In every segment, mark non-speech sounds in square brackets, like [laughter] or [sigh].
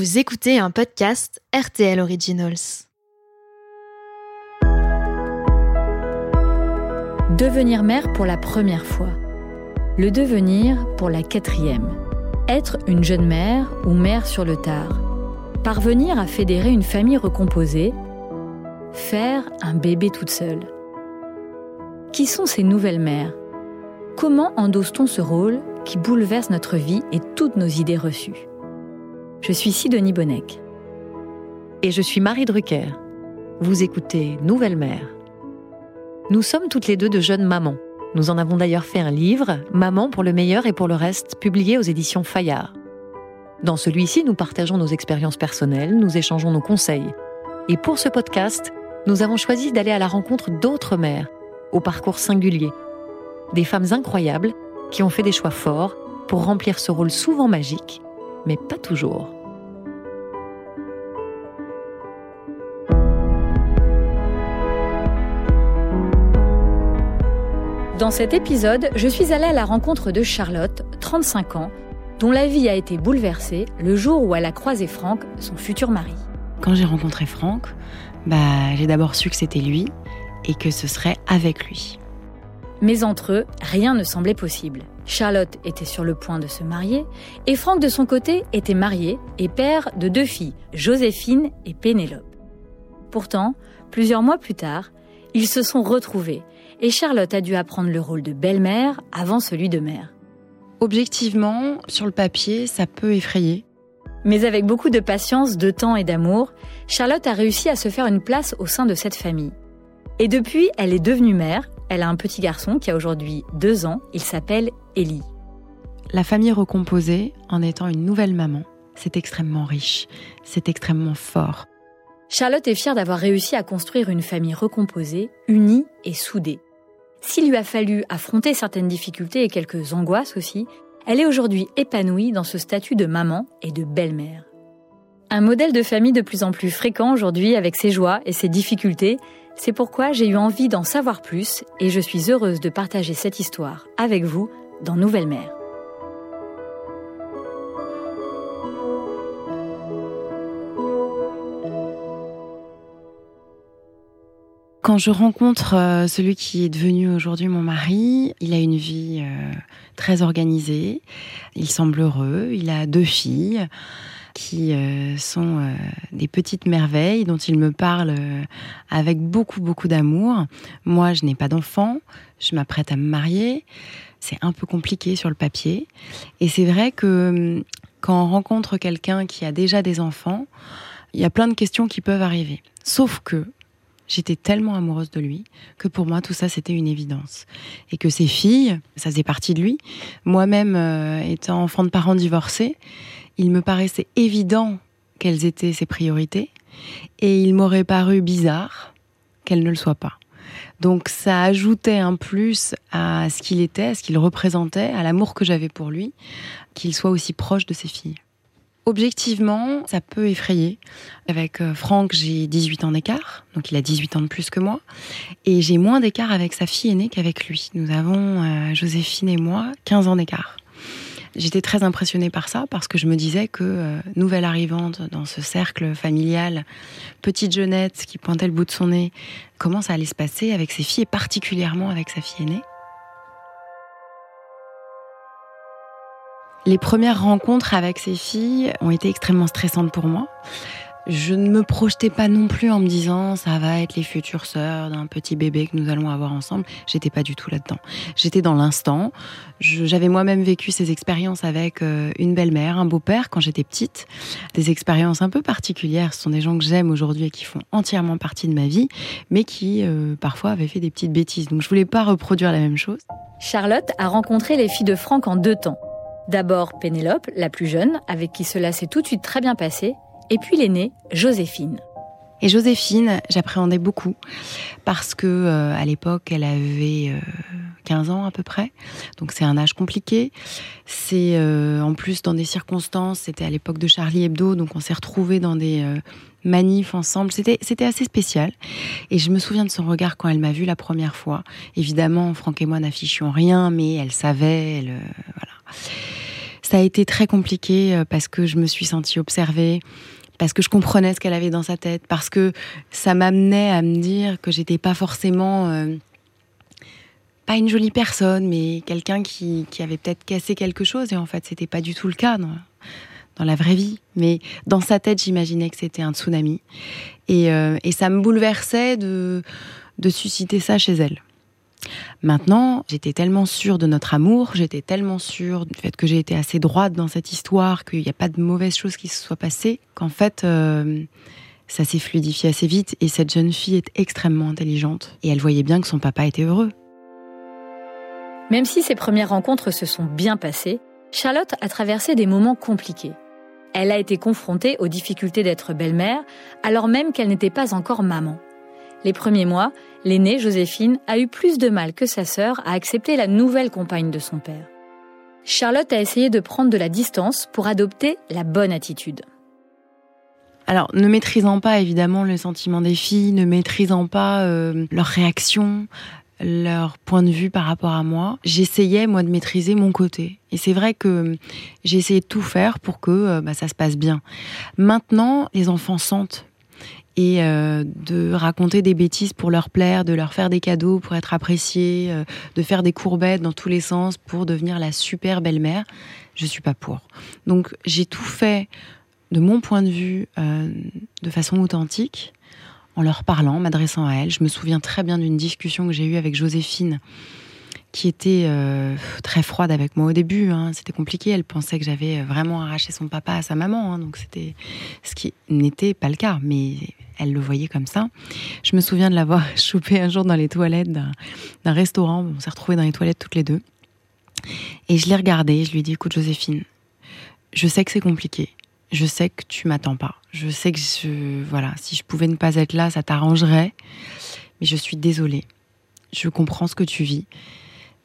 Vous écoutez un podcast RTL Originals. Devenir mère pour la première fois. Le devenir pour la quatrième. Être une jeune mère ou mère sur le tard. Parvenir à fédérer une famille recomposée. Faire un bébé toute seule. Qui sont ces nouvelles mères? Comment endosse-t-on ce rôle qui bouleverse notre vie et toutes nos idées reçues? Je suis Sidonie Bonnec. Et je suis Marie Drucker. Vous écoutez Nouvelle Mère. Nous sommes toutes les deux de jeunes mamans. Nous en avons d'ailleurs fait un livre, Maman pour le meilleur et pour le reste, publié aux éditions Fayard. Dans celui-ci, nous partageons nos expériences personnelles, nous échangeons nos conseils. Et pour ce podcast, nous avons choisi d'aller à la rencontre d'autres mères, au parcours singulier. Des femmes incroyables qui ont fait des choix forts pour remplir ce rôle souvent magique mais pas toujours. Dans cet épisode, je suis allée à la rencontre de Charlotte, 35 ans, dont la vie a été bouleversée le jour où elle a croisé Franck, son futur mari. Quand j'ai rencontré Franck, bah, j'ai d'abord su que c'était lui et que ce serait avec lui. Mais entre eux, rien ne semblait possible. Charlotte était sur le point de se marier et Franck de son côté était marié et père de deux filles, Joséphine et Pénélope. Pourtant, plusieurs mois plus tard, ils se sont retrouvés et Charlotte a dû apprendre le rôle de belle-mère avant celui de mère. Objectivement, sur le papier, ça peut effrayer. Mais avec beaucoup de patience, de temps et d'amour, Charlotte a réussi à se faire une place au sein de cette famille. Et depuis, elle est devenue mère elle a un petit garçon qui a aujourd'hui deux ans. Il s'appelle Ellie. La famille recomposée, en étant une nouvelle maman, c'est extrêmement riche, c'est extrêmement fort. Charlotte est fière d'avoir réussi à construire une famille recomposée, unie et soudée. S'il lui a fallu affronter certaines difficultés et quelques angoisses aussi, elle est aujourd'hui épanouie dans ce statut de maman et de belle-mère. Un modèle de famille de plus en plus fréquent aujourd'hui avec ses joies et ses difficultés, c'est pourquoi j'ai eu envie d'en savoir plus et je suis heureuse de partager cette histoire avec vous dans Nouvelle Mère. Quand je rencontre euh, celui qui est devenu aujourd'hui mon mari, il a une vie euh, très organisée, il semble heureux, il a deux filles qui euh, sont des petites merveilles dont il me parle avec beaucoup, beaucoup d'amour. Moi, je n'ai pas d'enfant, je m'apprête à me marier. C'est un peu compliqué sur le papier. Et c'est vrai que hum, quand on rencontre quelqu'un qui a déjà des enfants, il y a plein de questions qui peuvent arriver. Sauf que j'étais tellement amoureuse de lui que pour moi tout ça c'était une évidence et que ses filles ça faisait partie de lui moi-même étant enfant de parents divorcés il me paraissait évident quelles étaient ses priorités et il m'aurait paru bizarre qu'elles ne le soient pas. Donc ça ajoutait un plus à ce qu'il était, à ce qu'il représentait, à l'amour que j'avais pour lui, qu'il soit aussi proche de ses filles. Objectivement, ça peut effrayer. Avec euh, Franck, j'ai 18 ans d'écart, donc il a 18 ans de plus que moi. Et j'ai moins d'écart avec sa fille aînée qu'avec lui. Nous avons, euh, Joséphine et moi, 15 ans d'écart. J'étais très impressionnée par ça parce que je me disais que euh, nouvelle arrivante dans ce cercle familial, petite jeunette qui pointait le bout de son nez, comment ça allait se passer avec ses filles et particulièrement avec sa fille aînée? Les premières rencontres avec ses filles ont été extrêmement stressantes pour moi je ne me projetais pas non plus en me disant ça va être les futures sœurs d'un petit bébé que nous allons avoir ensemble. J'étais pas du tout là-dedans. J'étais dans l'instant. J'avais moi-même vécu ces expériences avec euh, une belle-mère, un beau-père quand j'étais petite. Des expériences un peu particulières. Ce sont des gens que j'aime aujourd'hui et qui font entièrement partie de ma vie, mais qui euh, parfois avaient fait des petites bêtises. Donc je voulais pas reproduire la même chose. Charlotte a rencontré les filles de Franck en deux temps. D'abord Pénélope, la plus jeune, avec qui cela s'est tout de suite très bien passé, et puis l'aînée, Joséphine. Et Joséphine, j'appréhendais beaucoup parce que euh, à l'époque, elle avait 15 euh, ans à peu près. Donc c'est un âge compliqué. C'est euh, en plus dans des circonstances, c'était à l'époque de Charlie Hebdo, donc on s'est retrouvés dans des manifs ensemble. C'était c'était assez spécial. Et je me souviens de son regard quand elle m'a vue la première fois. Évidemment, Franck et moi n'affichions rien, mais elle savait, voilà Ça a été très compliqué euh, parce que je me suis sentie observée, parce que je comprenais ce qu'elle avait dans sa tête, parce que ça m'amenait à me dire que j'étais pas forcément euh, pas une jolie personne, mais quelqu'un qui, qui avait peut-être cassé quelque chose. Et en fait, c'était pas du tout le cas dans, dans la vraie vie. Mais dans sa tête, j'imaginais que c'était un tsunami. Et, euh, et ça me bouleversait de, de susciter ça chez elle. Maintenant, j'étais tellement sûre de notre amour, j'étais tellement sûre du fait que j'ai été assez droite dans cette histoire, qu'il n'y a pas de mauvaises choses qui se soient passées, qu'en fait, euh, ça s'est fluidifié assez vite. Et cette jeune fille est extrêmement intelligente. Et elle voyait bien que son papa était heureux. Même si ses premières rencontres se sont bien passées, Charlotte a traversé des moments compliqués. Elle a été confrontée aux difficultés d'être belle-mère, alors même qu'elle n'était pas encore maman. Les premiers mois, l'aînée, Joséphine, a eu plus de mal que sa sœur à accepter la nouvelle compagne de son père. Charlotte a essayé de prendre de la distance pour adopter la bonne attitude. Alors, ne maîtrisant pas évidemment le sentiment des filles, ne maîtrisant pas euh, leurs réactions, leur point de vue par rapport à moi, j'essayais moi de maîtriser mon côté. Et c'est vrai que j'ai essayé de tout faire pour que euh, bah, ça se passe bien. Maintenant, les enfants sentent et euh, de raconter des bêtises pour leur plaire, de leur faire des cadeaux pour être appréciés, euh, de faire des courbettes dans tous les sens pour devenir la super belle-mère, je suis pas pour. Donc j'ai tout fait de mon point de vue euh, de façon authentique, en leur parlant, m'adressant à elles. Je me souviens très bien d'une discussion que j'ai eue avec Joséphine qui était très froide avec moi au début. Hein. C'était compliqué. Elle pensait que j'avais vraiment arraché son papa à sa maman. Hein. Donc c'était ce qui n'était pas le cas, mais elle le voyait comme ça. Je me souviens de l'avoir [laughs] chopé un jour dans les toilettes d'un restaurant. On s'est retrouvés dans les toilettes toutes les deux. Et je l'ai regardée. Je lui ai dit "Écoute, Joséphine, je sais que c'est compliqué. Je sais que tu m'attends pas. Je sais que voilà, si je pouvais ne pas être là, ça t'arrangerait. Mais je suis désolée. Je comprends ce que tu vis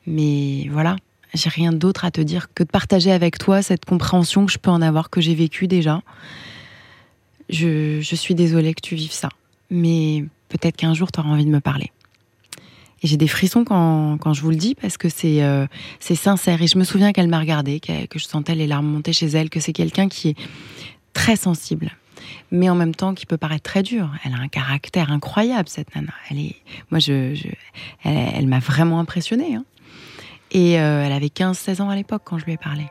mais voilà, j'ai rien d'autre à te dire que de partager avec toi cette compréhension que je peux en avoir, que j'ai vécue déjà. Je, suis désolée que tu vives ça, mais peut-être qu'un jour tu auras envie de me parler. Et j'ai des frissons quand, je vous le dis parce que euh, c'est sincère. Et je me souviens qu'elle m'a regardé, que, je sentais les larmes monter chez elle, que c'est quelqu'un qui est très sensible, mais en même temps qui peut paraître très dur. Elle a un caractère incroyable, cette nana. Elle est, moi, je, elle, m'a vraiment impressionnée. Hein. Et euh, elle avait 15-16 ans à l'époque quand je lui ai parlé.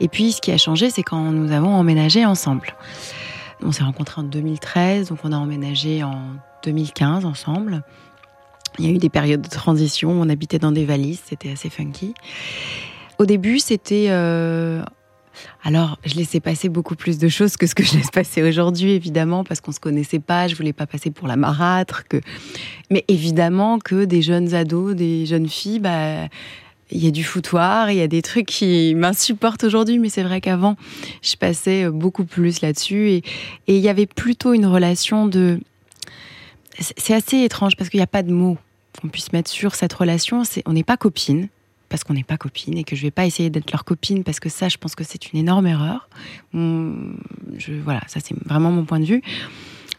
Et puis, ce qui a changé, c'est quand nous avons emménagé ensemble. On s'est rencontrés en 2013, donc on a emménagé en 2015 ensemble. Il y a eu des périodes de transition, on habitait dans des valises, c'était assez funky. Au début, c'était euh, alors, je laissais passer beaucoup plus de choses que ce que je laisse passer aujourd'hui, évidemment, parce qu'on se connaissait pas. Je voulais pas passer pour la marâtre. Mais évidemment que des jeunes ados, des jeunes filles, bah, il y a du foutoir, il y a des trucs qui m'insupportent aujourd'hui, mais c'est vrai qu'avant, je passais beaucoup plus là-dessus. Et, il y avait plutôt une relation de. C'est assez étrange parce qu'il n'y a pas de mots qu'on puisse mettre sur cette relation. On n'est pas copines parce qu'on n'est pas copines et que je vais pas essayer d'être leur copine parce que ça, je pense que c'est une énorme erreur. Je, voilà, ça c'est vraiment mon point de vue.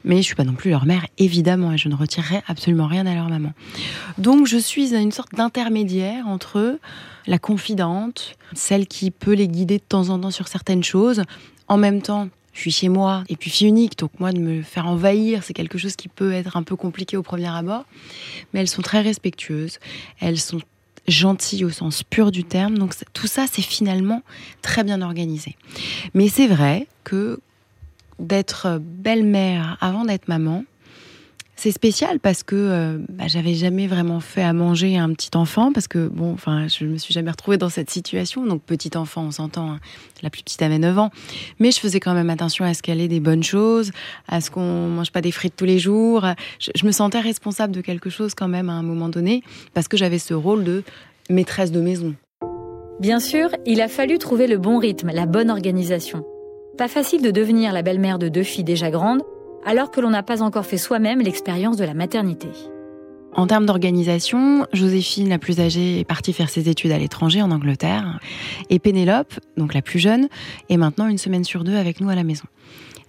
Mais je suis pas non plus leur mère, évidemment, et je ne retirerai absolument rien à leur maman. Donc je suis une sorte d'intermédiaire entre la confidente, celle qui peut les guider de temps en temps sur certaines choses, en même temps je suis chez moi et puis fille unique, donc moi de me faire envahir, c'est quelque chose qui peut être un peu compliqué au premier abord. Mais elles sont très respectueuses, elles sont gentil au sens pur du terme. Donc tout ça, c'est finalement très bien organisé. Mais c'est vrai que d'être belle-mère avant d'être maman, c'est spécial parce que euh, bah, j'avais jamais vraiment fait à manger un petit enfant parce que bon, enfin, je me suis jamais retrouvée dans cette situation. Donc petit enfant, on s'entend, hein. la plus petite avait 9 ans, mais je faisais quand même attention à ce qu'elle ait des bonnes choses, à ce qu'on mange pas des frites tous les jours. Je me sentais responsable de quelque chose quand même à un moment donné parce que j'avais ce rôle de maîtresse de maison. Bien sûr, il a fallu trouver le bon rythme, la bonne organisation. Pas facile de devenir la belle-mère de deux filles déjà grandes alors que l'on n'a pas encore fait soi-même l'expérience de la maternité. En termes d'organisation, Joséphine, la plus âgée, est partie faire ses études à l'étranger, en Angleterre. Et Pénélope, donc la plus jeune, est maintenant une semaine sur deux avec nous à la maison.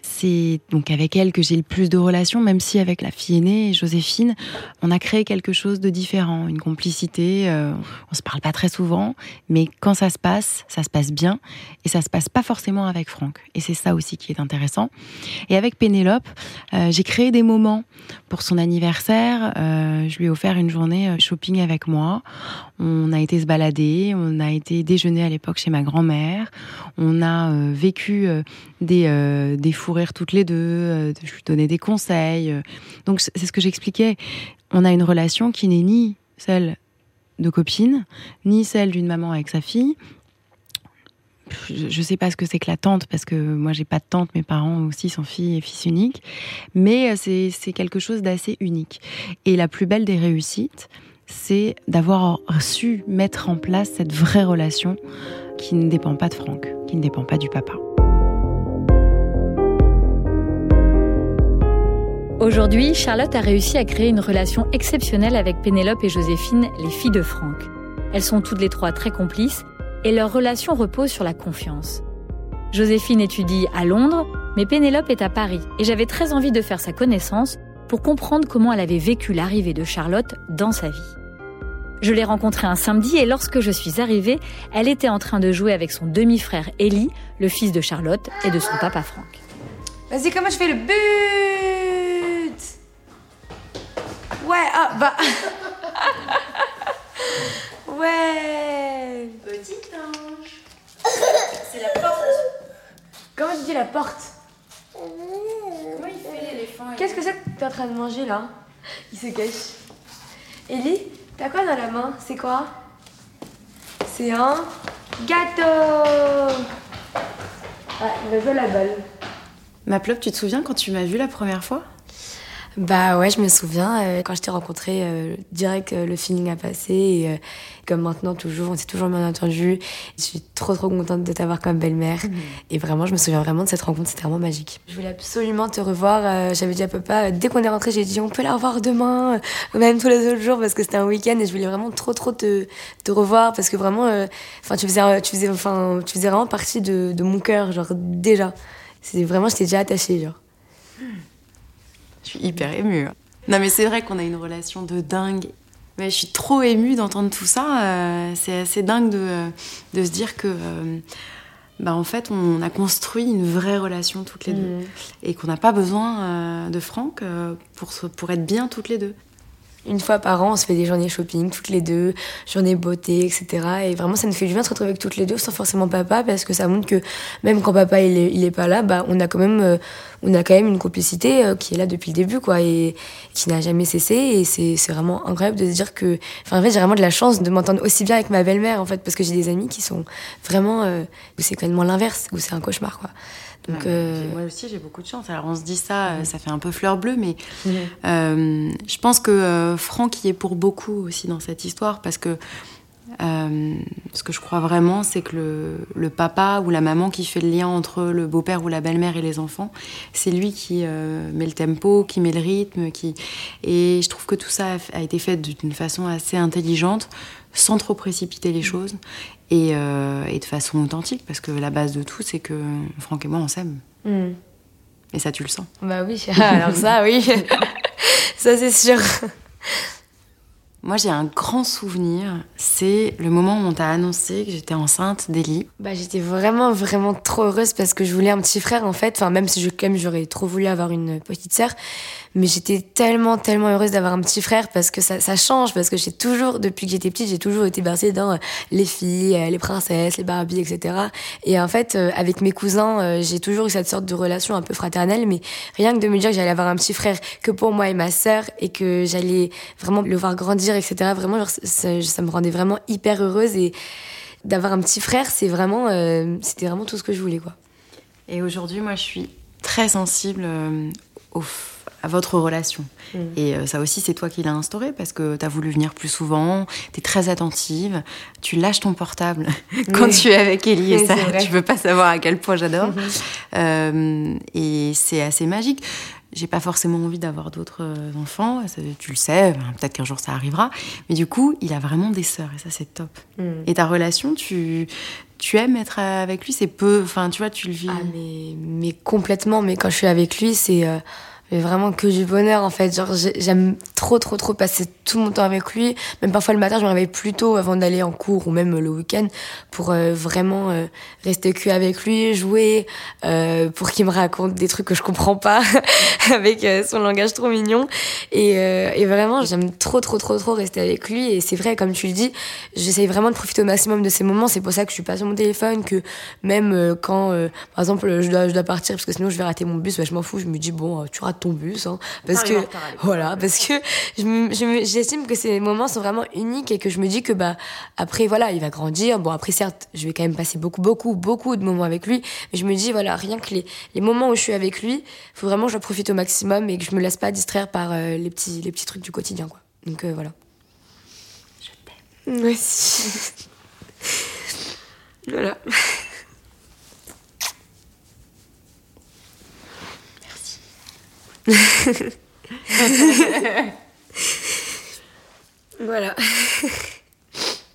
C'est donc avec elle que j'ai le plus de relations, même si avec la fille aînée, Joséphine, on a créé quelque chose de différent, une complicité. Euh, on se parle pas très souvent, mais quand ça se passe, ça se passe bien, et ça se passe pas forcément avec Franck. Et c'est ça aussi qui est intéressant. Et avec Pénélope, euh, j'ai créé des moments pour son anniversaire. Euh, je lui ai offert une journée shopping avec moi. On a été se balader, on a été déjeuner à l'époque chez ma grand-mère. On a vécu des, des toutes les deux, euh, je lui donnais des conseils. Euh. Donc c'est ce que j'expliquais. On a une relation qui n'est ni celle de copine, ni celle d'une maman avec sa fille. Je ne sais pas ce que c'est que la tante, parce que moi j'ai pas de tante, mes parents aussi sont filles et fils uniques, mais euh, c'est quelque chose d'assez unique. Et la plus belle des réussites, c'est d'avoir su mettre en place cette vraie relation qui ne dépend pas de Franck, qui ne dépend pas du papa. Aujourd'hui, Charlotte a réussi à créer une relation exceptionnelle avec Pénélope et Joséphine, les filles de Franck. Elles sont toutes les trois très complices et leur relation repose sur la confiance. Joséphine étudie à Londres, mais Pénélope est à Paris et j'avais très envie de faire sa connaissance pour comprendre comment elle avait vécu l'arrivée de Charlotte dans sa vie. Je l'ai rencontrée un samedi et lorsque je suis arrivée, elle était en train de jouer avec son demi-frère Ellie, le fils de Charlotte et de son papa Franck. Vas-y, comment je fais le but? Bah. [laughs] ouais. Petit ange. C'est la porte. Comment tu dis la porte? Comment il fait l'éléphant? Qu'est-ce que c'est que tu es en train de manger là? Il se cache. Ellie, t'as quoi dans la main? C'est quoi? C'est un gâteau Ouais, il me la balle. Ma plop, tu te souviens quand tu m'as vu la première fois? Bah ouais, je me souviens, euh, quand je t'ai rencontré, euh, direct le feeling a passé. Et euh, comme maintenant, toujours, on s'est toujours bien entendu. Je suis trop trop contente de t'avoir comme belle-mère. Mhm. Et vraiment, je me souviens vraiment de cette rencontre, c'était vraiment magique. Je voulais absolument te revoir. J'avais dit à papa, dès qu'on est rentré, j'ai dit on peut la revoir demain, même tous les autres jours, parce que c'était un week-end et je voulais vraiment trop trop te, te revoir. Parce que vraiment, enfin tu, faisais, tu, faisais, enfin, tu faisais vraiment partie de, de mon cœur, genre déjà. C'était vraiment, j'étais déjà attachée, genre. Je suis hyper émue. Non, mais c'est vrai qu'on a une relation de dingue. Mais je suis trop émue d'entendre tout ça. Euh, c'est assez dingue de, de, se dire que, euh, bah, en fait, on a construit une vraie relation toutes les deux. Mm. Et qu'on n'a pas besoin euh, de Franck pour, pour être bien toutes les deux. Une fois par an, on se fait des journées shopping, toutes les deux, journées beauté, etc. Et vraiment, ça nous fait du bien de se retrouver avec toutes les deux, sans forcément papa, parce que ça montre que même quand papa il est, il est pas là, bah, on a quand même, euh, on a quand même une complicité euh, qui est là depuis le début, quoi, et qui n'a jamais cessé. Et c'est, c'est vraiment incroyable de se dire que, enfin, en fait, j'ai vraiment de la chance de m'entendre aussi bien avec ma belle-mère, en fait, parce que j'ai des amis qui sont vraiment, euh, où c'est complètement l'inverse, où c'est un cauchemar, quoi. Donc, euh, Moi aussi, j'ai beaucoup de chance. Alors, on se dit ça, euh, ça fait un peu fleur bleue, mais euh, je pense que Franck y est pour beaucoup aussi dans cette histoire parce que ce que je crois vraiment, c'est que le, papa ou la maman qui fait le lien entre le beau-père ou la belle-mère et les enfants, c'est lui qui met le tempo, qui met le rythme. Qui... Et je trouve que tout ça a été fait d'une façon assez intelligente, sans trop précipiter les choses. Euh, et, de façon authentique, parce que la base de tout, c'est que Franck et moi, on s'aime. Hmm. Et ça, tu le sens. Bah oui, [laughs] alors ça, oui. [laughs] ça, c'est sûr. Moi, j'ai un grand souvenir. C'est le moment où on t'a annoncé que j'étais enceinte d'Elie. Bah, j'étais vraiment, vraiment trop heureuse parce que je voulais un petit frère, en fait. Enfin, même si je, quand j'aurais trop voulu avoir une petite sœur. Mais j'étais tellement, tellement heureuse d'avoir un petit frère parce que ça, ça change, parce que j'ai toujours, depuis que j'étais petite, j'ai toujours été bercée dans euh, les filles, euh, les princesses, les Barbies, etc. Et en fait, euh, avec mes cousins, j'ai toujours eu cette sorte de relation un peu fraternelle, mais rien que de me dire que j'allais avoir un petit frère que pour moi et ma sœur et que j'allais vraiment le voir grandir, etc. Vraiment, genre, ça, ça, me rendait vraiment hyper heureuse et d'avoir un petit frère, c'est vraiment, c'était vraiment tout ce que je voulais, quoi. Et aujourd'hui, moi, je suis très sensible au à votre relation. Mm. Et euh, ça aussi, c'est toi qui l'as instauré parce que tu as voulu venir plus souvent, tu es très attentive, tu lâches ton portable [laughs] quand tu es avec Ellie et ça, tu peux pas savoir à quel point j'adore. Mm-hmm. Euh, et c'est assez magique. J'ai pas forcément envie d'avoir d'autres euh, enfants, ça, tu le sais, peut-être qu'un jour ça arrivera. Mais du coup, il a vraiment des sœurs et ça c'est top. Mm. Et ta relation, tu, tu aimes être avec lui, c'est peu, enfin tu vois, tu le vis. Ah, mais, mais complètement, mais quand je suis avec lui, c'est euh, mais vraiment que du bonheur en fait. Genre j'ai- j'aime trop trop trop passer tout mon temps avec lui. Même parfois le matin, je me réveille plus tôt avant d'aller en cours ou même le week-end pour euh, vraiment euh, rester que avec lui, jouer, euh, pour qu'il me raconte des trucs que je comprends pas [laughs] avec euh, son langage trop mignon. Et, et vraiment, j'aime trop trop trop trop rester avec lui. Et c'est vrai, comme tu le dis, j'essaye vraiment de profiter au maximum de ces moments. C'est pour ça que je suis pas sur mon téléphone, que même quand, par exemple, je dois, je dois partir parce que sinon je vais rater mon bus, bah, je m'en fous. Je me dis bon, tu rates ton bus, hein, parce que voilà, parce que je me- je me- j'estime que ces moments sont vraiment uniques et que je me dis que bah après voilà, il va grandir. Bon après certes, je vais quand même passer beaucoup beaucoup beaucoup de moments avec lui, mais je me dis voilà, rien que les, les moments où je suis avec lui, faut vraiment que je profite au maximum et que je me laisse pas distraire par euh, les petits les petits trucs du quotidien quoi. Donc euh, voilà. Je t'aime. Aussi. [laughs] voilà. [laughs] Voilà.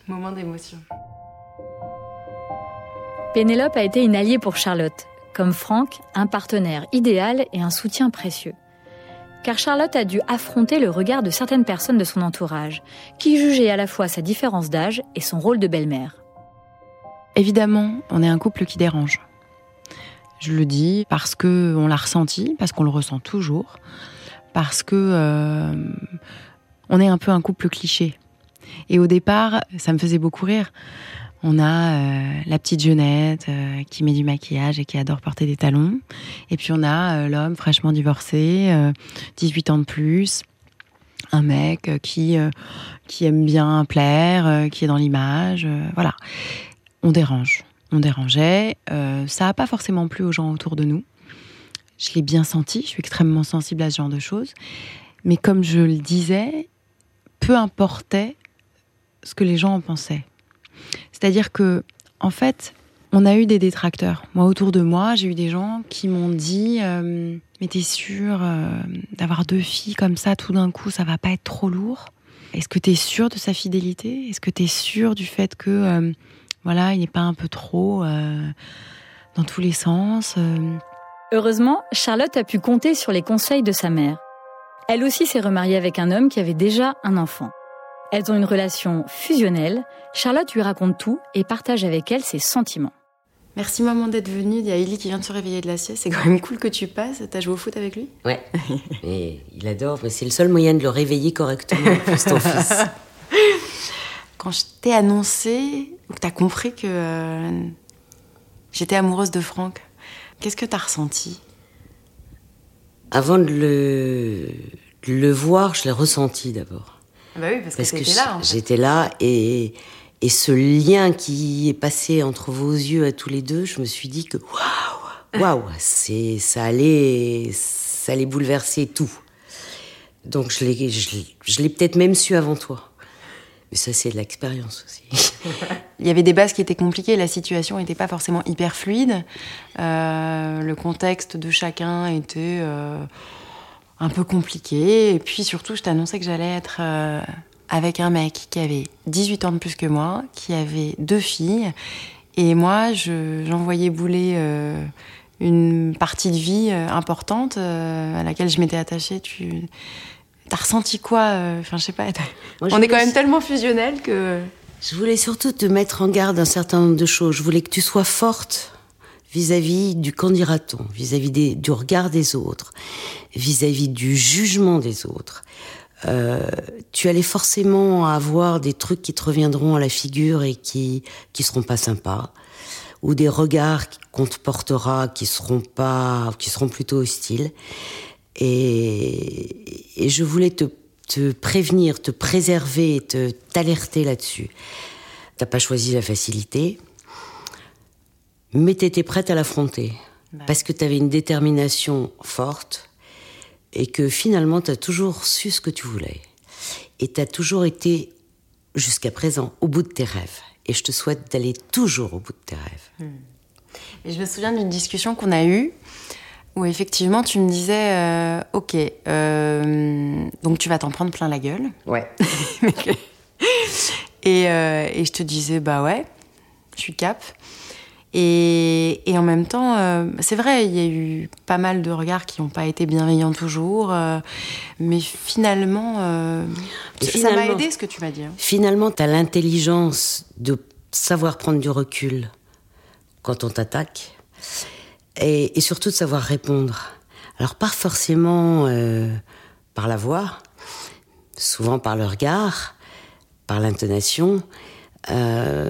Moment d'émotion. Pénélope a été une alliée pour Charlotte, comme Franck, un partenaire idéal et un soutien précieux. Car Charlotte a dû affronter le regard de certaines personnes de son entourage, qui jugeaient à la fois sa différence d'âge et son rôle de belle-mère. Évidemment, on est un couple qui dérange. Je le dis parce que on l'a ressenti, parce qu'on le ressent toujours, parce que euh, on est un peu un couple cliché. Et au départ, ça me faisait beaucoup rire. On a euh, la petite jeunette euh, qui met du maquillage et qui adore porter des talons. Et puis on a l'homme fraîchement divorcé, euh, 18 ans de plus, un mec qui, qui aime bien plaire, qui est dans l'image. voilà. On dérange. On dérangeait. Euh, ça n'a pas forcément plu aux gens autour de nous. Je l'ai bien senti. Je suis extrêmement sensible à ce genre de choses. Mais comme je le disais, peu importait ce que les gens en pensaient. C'est-à-dire que, en fait, on a eu des détracteurs. Moi, autour de moi, j'ai eu des gens qui m'ont dit euh, Mais t'es sûr euh, d'avoir deux filles comme ça, tout d'un coup, ça va pas être trop lourd? Est-ce que t'es sûr de sa fidélité? Est-ce que t'es sûr du fait que, euh, voilà, il n'est pas un peu trop euh, dans tous les sens euh, Heureusement, Charlotte a pu compter sur les conseils de sa mère. Elle aussi s'est remariée avec un homme qui avait déjà un enfant. Elles ont une relation fusionnelle. Charlotte lui raconte tout et partage avec elle ses sentiments. Merci maman d'être venue. Il y a Ellie qui vient de se réveiller de la sieste. C'est quand même cool que tu passes. T'as joué au foot avec lui? Ouais. [laughs] Et il adore, mais c'est le seul moyen de le réveiller correctement, plus ton fils. [laughs] Quand je t'ai annoncé, ou que t'as compris que euh, j'étais amoureuse de Franck, qu'est-ce que t'as ressenti? Avant de le, de le voir, je l'ai ressenti d'abord. Bah oui, parce, Parce que j'étais là et, et ce lien qui est passé entre vos yeux à tous les deux, je me suis dit que waouh, waouh, [laughs] c'est ça allait, ça allait bouleverser tout. Donc je l'ai, je l'ai, je l'ai peut-être même su avant toi. Mais ça c'est de l'expérience aussi. [laughs] Il y avait des bases qui étaient compliquées, la situation n'était pas forcément hyper fluide. Euh, le contexte de chacun était euh, un peu compliqué. Et puis surtout, je t'annonçais que j'allais être euh, avec un mec qui avait 18 ans de plus que moi, qui avait deux filles. Et moi, je- j'envoyais bouler euh, une partie de vie euh, importante euh, à laquelle je m'étais attachée. Tu as ressenti quoi euh, Enfin, je sais pas. t'as- Moi, je On est quand même tellement fusionnels que. Je voulais surtout te mettre en garde un certain nombre de choses. Je voulais que tu sois forte vis-à-vis du candidaton, vis-à-vis des- du regard des autres, vis-à-vis du jugement des autres. Euh, tu allais forcément avoir des trucs qui te reviendront à la figure et qui qui seront pas sympas, ou des regards qu'on te portera qui seront pas, qui seront plutôt hostiles. Et, et je voulais te, te prévenir, te préserver, te t'alerter là-dessus. T'as pas choisi la facilité, mais t'étais prête à l'affronter. Parce que t'avais une détermination forte et que finalement t'as toujours su ce que tu voulais. Et t'as toujours été, jusqu'à présent, au bout de tes rêves. Et je te souhaite d'aller toujours au bout de tes rêves. Et je me souviens d'une discussion qu'on a eue où effectivement tu me disais, euh, ok, euh, donc tu vas t'en prendre plein la gueule. Ouais. [laughs] et, euh, et je te disais, bah ouais, je suis cap. Et, et en même temps, c'est vrai, il y a eu pas mal de regards qui n'ont pas été bienveillants toujours, mais finalement, ça m'a aidé ce que tu m'as dit. hein. Finalement, tu as l'intelligence de savoir prendre du recul quand on t'attaque et, et surtout de savoir répondre. Alors, pas forcément euh, par la voix, souvent par le regard, par l'intonation. euh,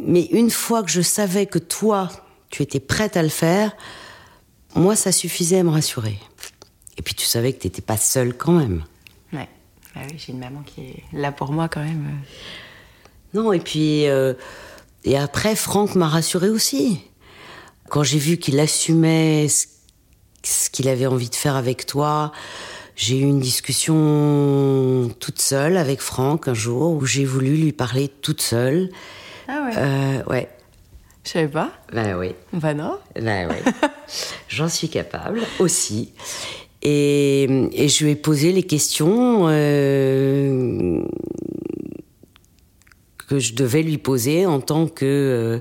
mais une fois que je savais que toi, tu étais prête à le faire, moi, ça suffisait à me rassurer. Et puis, tu savais que tu n'étais pas seule quand même. Ouais. Ah oui, j'ai une maman qui est là pour moi quand même. Non, et puis. euh, et après, Franck m'a rassuré aussi. Quand j'ai vu qu'il assumait ce, qu'il avait envie de faire avec toi, j'ai eu une discussion toute seule avec Franck un jour où j'ai voulu lui parler toute seule. Ah ouais. Euh, ouais. Je savais pas. Ben oui. Bah non. Ben oui. [laughs] J'en suis capable aussi. Et, et je lui ai posé les questions euh, que je devais lui poser en tant que, euh,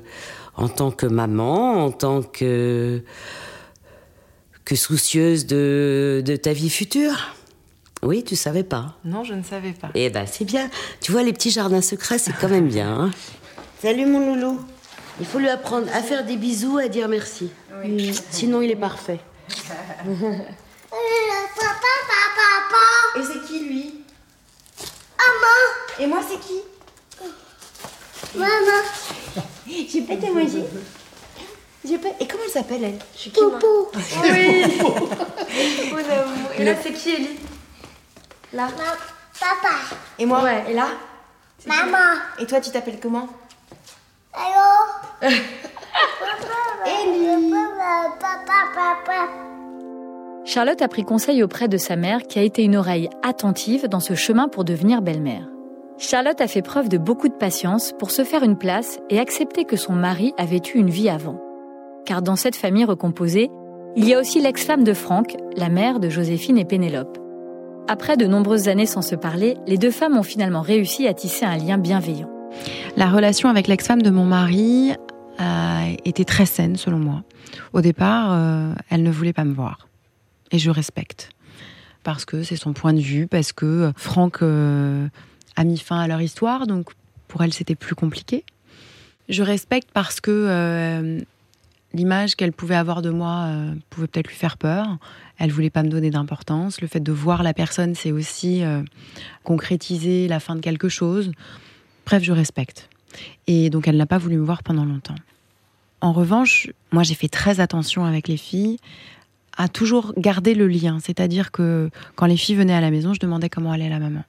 en tant que maman, en tant que, que soucieuse de, de ta vie future. Oui, tu savais pas. Non, je ne savais pas. Eh ben, c'est bien. Tu vois, les petits jardins secrets, c'est quand même bien. hein. Salut, mon loulou. Il faut lui apprendre à faire des bisous, à dire merci. Mm. Sinon, il est parfait. Et c'est qui lui? Maman Et moi c'est qui? Maman. J'ai pas été manger J'ai pas... Et comment elle s'appelle elle? Je suis qui moi? Oui. [laughs] Mon amour. Et là c'est qui Ellie? Là. Papa, Et moi? Ouais, et là? Maman, Et toi tu t'appelles comment? Allô? [laughs] Ellie. Papa, papa. Charlotte a pris conseil auprès de sa mère qui a été une oreille attentive dans ce chemin pour devenir belle-mère. Charlotte a fait preuve de beaucoup de patience pour se faire une place et accepter que son mari avait eu une vie avant. Car dans cette famille recomposée, il y a aussi l'ex-femme de Franck, la mère de Joséphine et Pénélope. Après de nombreuses années sans se parler, les deux femmes ont finalement réussi à tisser un lien bienveillant. La relation avec l'ex-femme de mon mari a été très saine selon moi. Au départ, euh, elle ne voulait pas me voir. Et je respecte. Parce que c'est son point de vue, parce que euh, Franck euh, a mis fin à leur histoire, donc pour elle c'était plus compliqué. Je respecte parce que euh, l'image qu'elle pouvait avoir de moi euh, pouvait peut-être lui faire peur. Elle voulait pas me donner d'importance. Le fait de voir la personne, c'est aussi euh, concrétiser la fin de quelque chose. Bref, je respecte. Et donc, elle n'a pas voulu me voir pendant longtemps. En revanche, moi, j'ai fait très attention avec les filles à toujours garder le lien. C'est-à-dire que quand les filles venaient à la maison, je demandais comment allait la maman.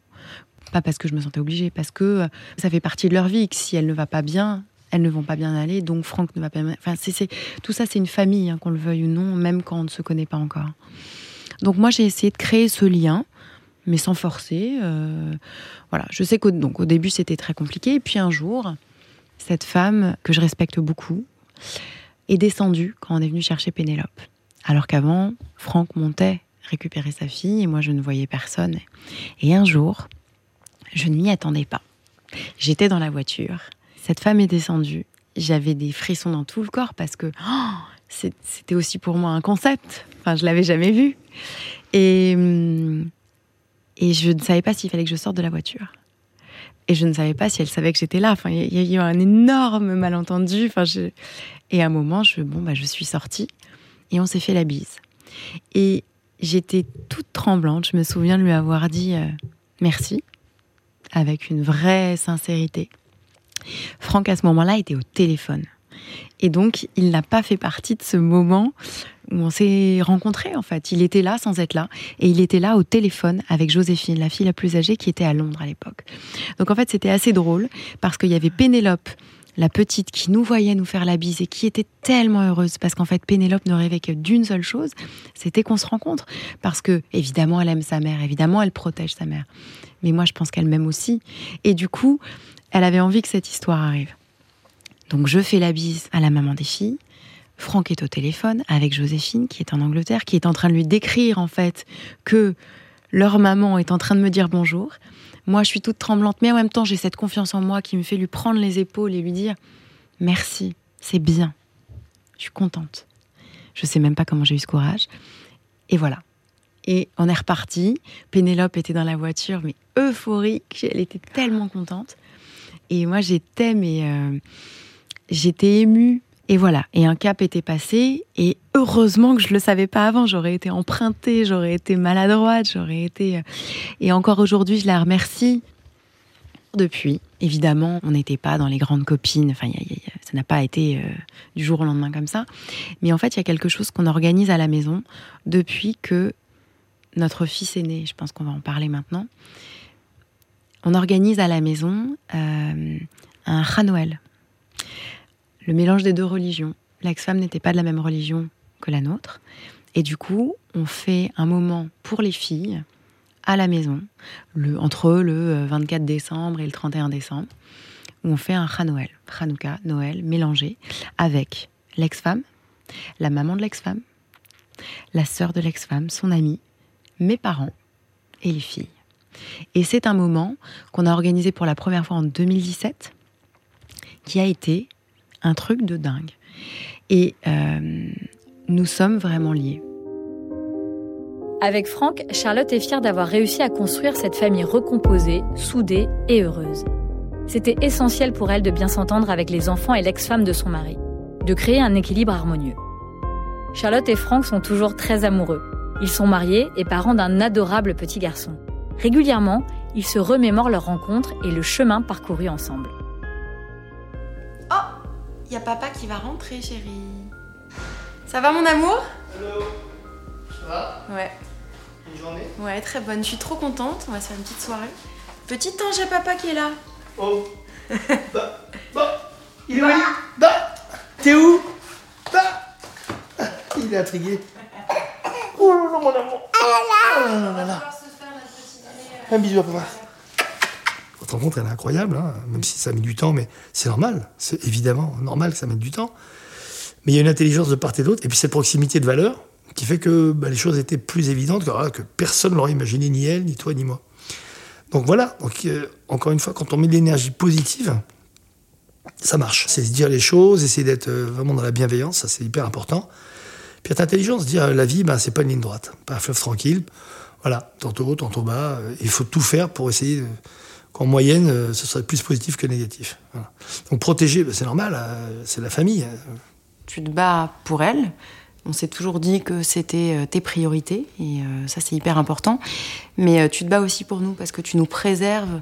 Pas parce que je me sentais obligée, parce que euh, ça fait partie de leur vie, que si elle ne va pas bien, elles ne vont pas bien aller, donc Franck ne va pas bien. Enfin, tout ça, c'est une famille, hein, qu'on le veuille ou non, même quand on ne se connaît pas encore. Donc moi, j'ai essayé de créer ce lien, mais sans forcer. euh, voilà, je sais qu'au donc, au début, c'était très compliqué. Et puis un jour, cette femme, que je respecte beaucoup, est descendue quand on est venu chercher Pénélope. Alors qu'avant, Franck montait récupérer sa fille et moi, je ne voyais personne. Et un jour, je ne m'y attendais pas. J'étais dans la voiture. Cette femme est descendue. J'avais des frissons dans tout le corps parce que oh, c'était aussi pour moi un concept. Enfin, je l'avais jamais vu. Et, hum, et je ne savais pas s'il fallait que je sorte de la voiture. Et je ne savais pas si elle savait que j'étais là. Enfin, il y a eu un énorme malentendu. Enfin. Et à un moment, je, bon, bah, je suis sortie et on s'est fait la bise. Et j'étais toute tremblante. Je me souviens de lui avoir dit euh, merci avec une vraie sincérité. Franck, à ce moment-là, était au téléphone. Et donc, il n'a pas fait partie de ce moment où on s'est rencontrés, en fait. Il était là sans être là. Et il était là au téléphone avec Joséphine, la fille la plus âgée qui était à Londres à l'époque. Donc, en fait, c'était assez drôle parce qu'il y avait Pénélope, la petite, qui nous voyait nous faire la bise et qui était tellement heureuse parce qu'en fait, Pénélope ne rêvait que d'une seule chose, c'était qu'on se rencontre. Parce que, évidemment, elle aime sa mère, évidemment, elle protège sa mère. Mais moi, je pense qu'elle m'aime aussi. Et du coup, elle avait envie que cette histoire arrive. Donc je fais la bise à la maman des filles. Franck est au téléphone avec Joséphine, qui est en Angleterre, qui est en train de lui décrire en fait que leur maman est en train de me dire bonjour. Moi, je suis toute tremblante, mais en même temps, j'ai cette confiance en moi qui me fait lui prendre les épaules et lui dire merci, c'est bien, je suis contente. Je sais même pas comment j'ai eu ce courage. Et voilà. Et on est reparti. Pénélope était dans la voiture, mais euphorique. Elle était tellement contente. Et moi, j'étais, mais euh, j'étais émue. Et voilà. Et un cap était passé. Et heureusement que je le savais pas avant. J'aurais été empruntée, j'aurais été maladroite, j'aurais été. Euh, et encore aujourd'hui, je la remercie. Depuis, évidemment, on n'était pas dans les grandes copines. Enfin, ça n'a pas été euh, du jour au lendemain comme ça. Mais en fait, il y a quelque chose qu'on organise à la maison depuis que notre fils est né. Je pense qu'on va en parler maintenant. On organise à la maison euh, un Hanouel, le mélange des deux religions. L'ex-femme n'était pas de la même religion que la nôtre. Et du coup, on fait un moment pour les filles à la maison, entre le 24 euh, décembre et le 31 décembre, où on fait un Hanouel, Hanouka, Noël, mélangé, avec l'ex-femme, la maman de l'ex-femme, la sœur de l'ex-femme, son amie, mes parents et les filles. Et c'est un moment qu'on a organisé pour la première fois en 2017, qui a été un truc de dingue. Et euh, nous sommes vraiment liés. Avec Franck, Charlotte est fière d'avoir réussi à construire cette famille recomposée, soudée et heureuse. C'était essentiel pour elle de bien s'entendre avec les enfants et l'ex-femme de son mari, de créer un équilibre harmonieux. Charlotte et Franck sont toujours très amoureux, ils sont mariés et parents d'un adorable petit garçon. Régulièrement, ils se remémorent leur rencontre et le chemin parcouru ensemble. Oh Il y a papa qui va rentrer, chérie. Ça va, mon amour? Hello Ça va? Ouais. Une journée? Ouais, très bonne. Je suis trop contente. On va se faire une petite soirée. Petit ange à papa qui est là. Oh [laughs] Bah Bah Il est où? Bah T'es où? Bah Il est intrigué. Oh là là, mon amour. Ah là là. Un bisou à papa. Votre rencontre, elle est incroyable, hein, même si ça met du temps, mais c'est normal. C'est évidemment normal que ça mette du temps. Mais il y a une intelligence de part et d'autre, et puis cette proximité de valeur qui fait que bah, les choses étaient plus évidentes que, que personne l'aurait imaginé, ni elle, ni toi, ni moi. Donc voilà, donc, euh, encore une fois, quand on met de l'énergie positive, ça marche. C'est se dire les choses, essayer d'être euh, vraiment dans la bienveillance, ça c'est hyper important. Puis être intelligent, se dire la vie, ben, c'est pas une ligne droite, pas un fleuve tranquille. Voilà, tantôt haut, tantôt bas. Il faut tout faire pour essayer qu'en moyenne, euh, ce serait plus positif que négatif. Donc protéger, ben, c'est normal, euh, c'est la famille. Hein. Tu te bats pour elle. On s'est toujours dit que c'était euh, tes priorités, et ça c'est hyper important. Mais tu te bats aussi pour nous, parce que tu nous préserves euh,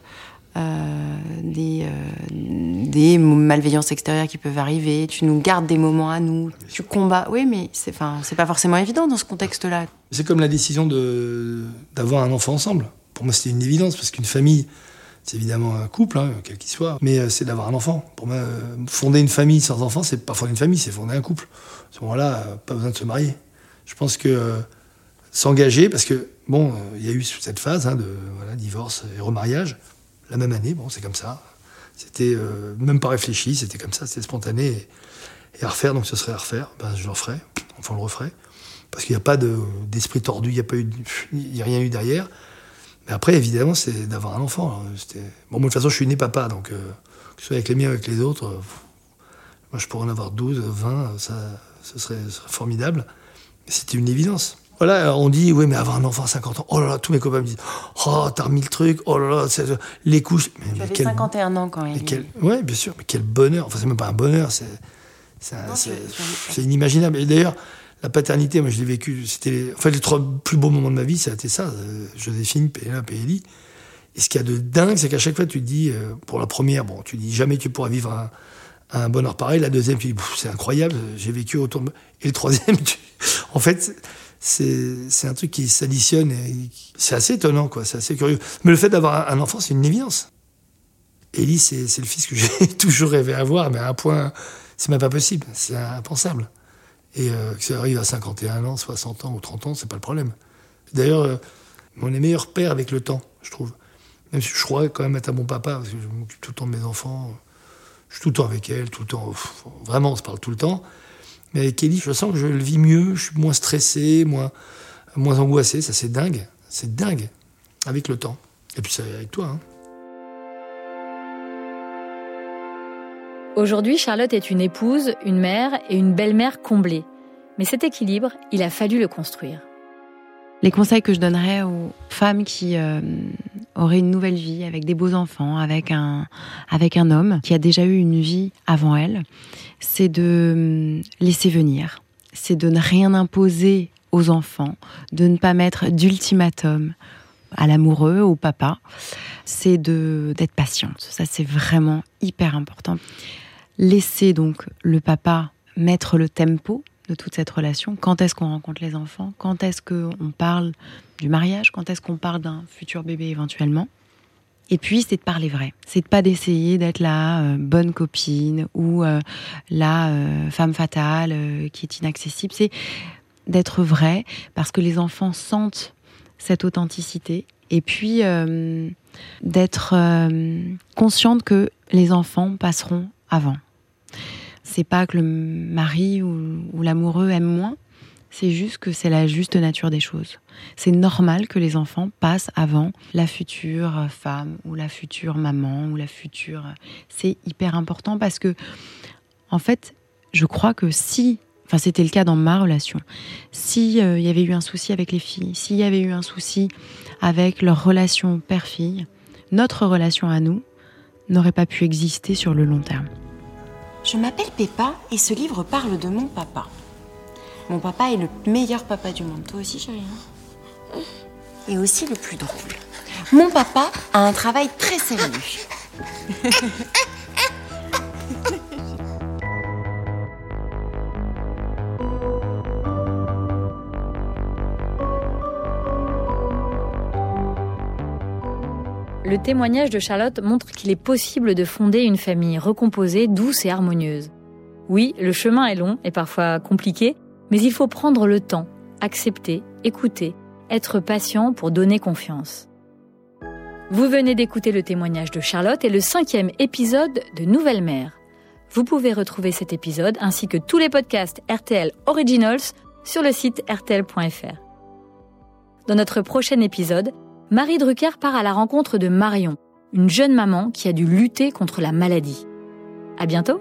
des, euh, des malveillances extérieures qui peuvent arriver, tu nous gardes des moments à nous, tu combats. Oui, mais c'est pas forcément évident dans ce contexte-là. C'est comme la décision d'avoir un enfant ensemble. Pour moi, c'était une évidence, parce qu'une famille, c'est évidemment un couple, hein, quel qu'il soit, mais euh, c'est d'avoir un enfant. Pour moi, fonder une famille sans enfant, c'est pas fonder une famille, c'est fonder un couple. À ce moment-là, pas besoin de se marier. Je pense que s'engager, parce que, bon, il y a eu cette phase hein, de voilà, divorce et remariage la même année. Bon, c'est comme ça. C'était euh, même pas réfléchi, c'était comme ça, c'était spontané. Et, à refaire, donc ce serait à refaire, ben, je le referai, enfin on le referait. Parce qu'il n'y a pas d'esprit tordu, il n'y a, a rien eu derrière. Mais après, évidemment, c'est d'avoir un enfant. Bon, moi, de toute façon, je suis né papa, donc euh, que ce soit avec les miens ou avec les autres, euh, moi, je pourrais en avoir 12, 20, ça, ce serait, ce serait formidable. C'était une évidence. Voilà, on dit, oui, mais avoir un enfant à 50 ans, oh là là, tous mes copains me disent, oh, t'as remis le truc, oh là là, les couches. Mais, avais 51 ans quand même. Oui, bien sûr, mais quel bonheur. Enfin, c'est même pas un bonheur, c'est inimaginable. Et d'ailleurs, la paternité, moi, je l'ai vécu, c'était. En fait, les trois plus beaux moments de ma vie, ça a été ça euh, Joséphine, Pénélope et Ellie. Et ce qu'il y a de dingue, c'est qu'à chaque fois, tu te dis, euh, pour la première, bon, tu dis jamais tu pourras vivre un, un bonheur pareil. La deuxième, tu dis, c'est incroyable, j'ai vécu autour de. Et le troisième, [laughs] en fait, c'est un truc qui s'additionne et c'est assez étonnant, quoi. C'est assez curieux. Mais le fait d'avoir un enfant, c'est une évidence. Ellie, c'est le fils que j'ai [laughs] toujours rêvé avoir, mais à un point, c'est même pas possible. C'est impensable. Et euh, que ça arrive à 51 ans, 60 ans ou 30 ans, c'est pas le problème. D'ailleurs, euh, on est meilleur père avec le temps, je trouve. Même si je crois quand même être un bon papa, parce que je m'occupe tout le temps de mes enfants. Je suis tout le temps avec elle, tout le temps. Vraiment, on se parle tout le temps. Mais avec Kelly, je sens que je le vis mieux, je suis moins stressé, moins, moins angoissé. Ça, c'est dingue. C'est dingue. Avec le temps. Et puis, c'est avec toi. Hein. Aujourd'hui, Charlotte est une épouse, une mère et une belle-mère comblée. Mais cet équilibre, il a fallu le construire. Les conseils que je donnerais aux femmes qui euh, auraient une nouvelle vie avec des beaux enfants, avec un, avec un homme qui a déjà eu une vie avant elle, c'est de hum, laisser venir, c'est de ne rien imposer aux enfants, de ne pas mettre d'ultimatum à l'amoureux, au papa, c'est de d'être patiente. Ça, c'est vraiment hyper important. Laisser donc le papa mettre le tempo de toute cette relation. Quand est-ce qu'on rencontre les enfants? Quand est-ce qu'on parle du mariage Quand est-ce qu'on parle d'un futur bébé éventuellement et puis, c'est de parler vrai. C'est de pas d'essayer d'être la euh, bonne copine ou euh, la euh, femme fatale qui est inaccessible. C'est d'être vrai parce que les enfants sentent cette authenticité. Et puis, d'être consciente que les enfants passeront avant. C'est pas que le mari ou, l'amoureux aime moins, c'est juste que c'est la juste nature des choses. C'est normal que les enfants passent avant la future femme ou la future maman ou la future. C'est hyper important parce que, en fait, je crois que si, enfin c'était le cas dans ma relation, s'il euh, y avait eu un souci avec les filles, s'il y avait eu un souci avec leur relation père-fille, notre relation à nous n'aurait pas pu exister sur le long terme. Je m'appelle Peppa et ce livre parle de mon papa. Mon papa est le meilleur papa du monde. Toi aussi, chérie hein Et aussi le plus drôle. Mon papa a un travail très sérieux. Le témoignage de Charlotte montre qu'il est possible de fonder une famille recomposée, douce et harmonieuse. Oui, le chemin est long et parfois compliqué, mais il faut prendre le temps, accepter, écouter, être patient pour donner confiance. Vous venez d'écouter le témoignage de Charlotte et le cinquième épisode de Nouvelle Mère. Vous pouvez retrouver cet épisode ainsi que tous les podcasts RTL Originals sur le site rtl.fr. Dans notre prochain épisode, Marie Drucker part à la rencontre de Marion, une jeune maman qui a dû lutter contre la maladie. À bientôt!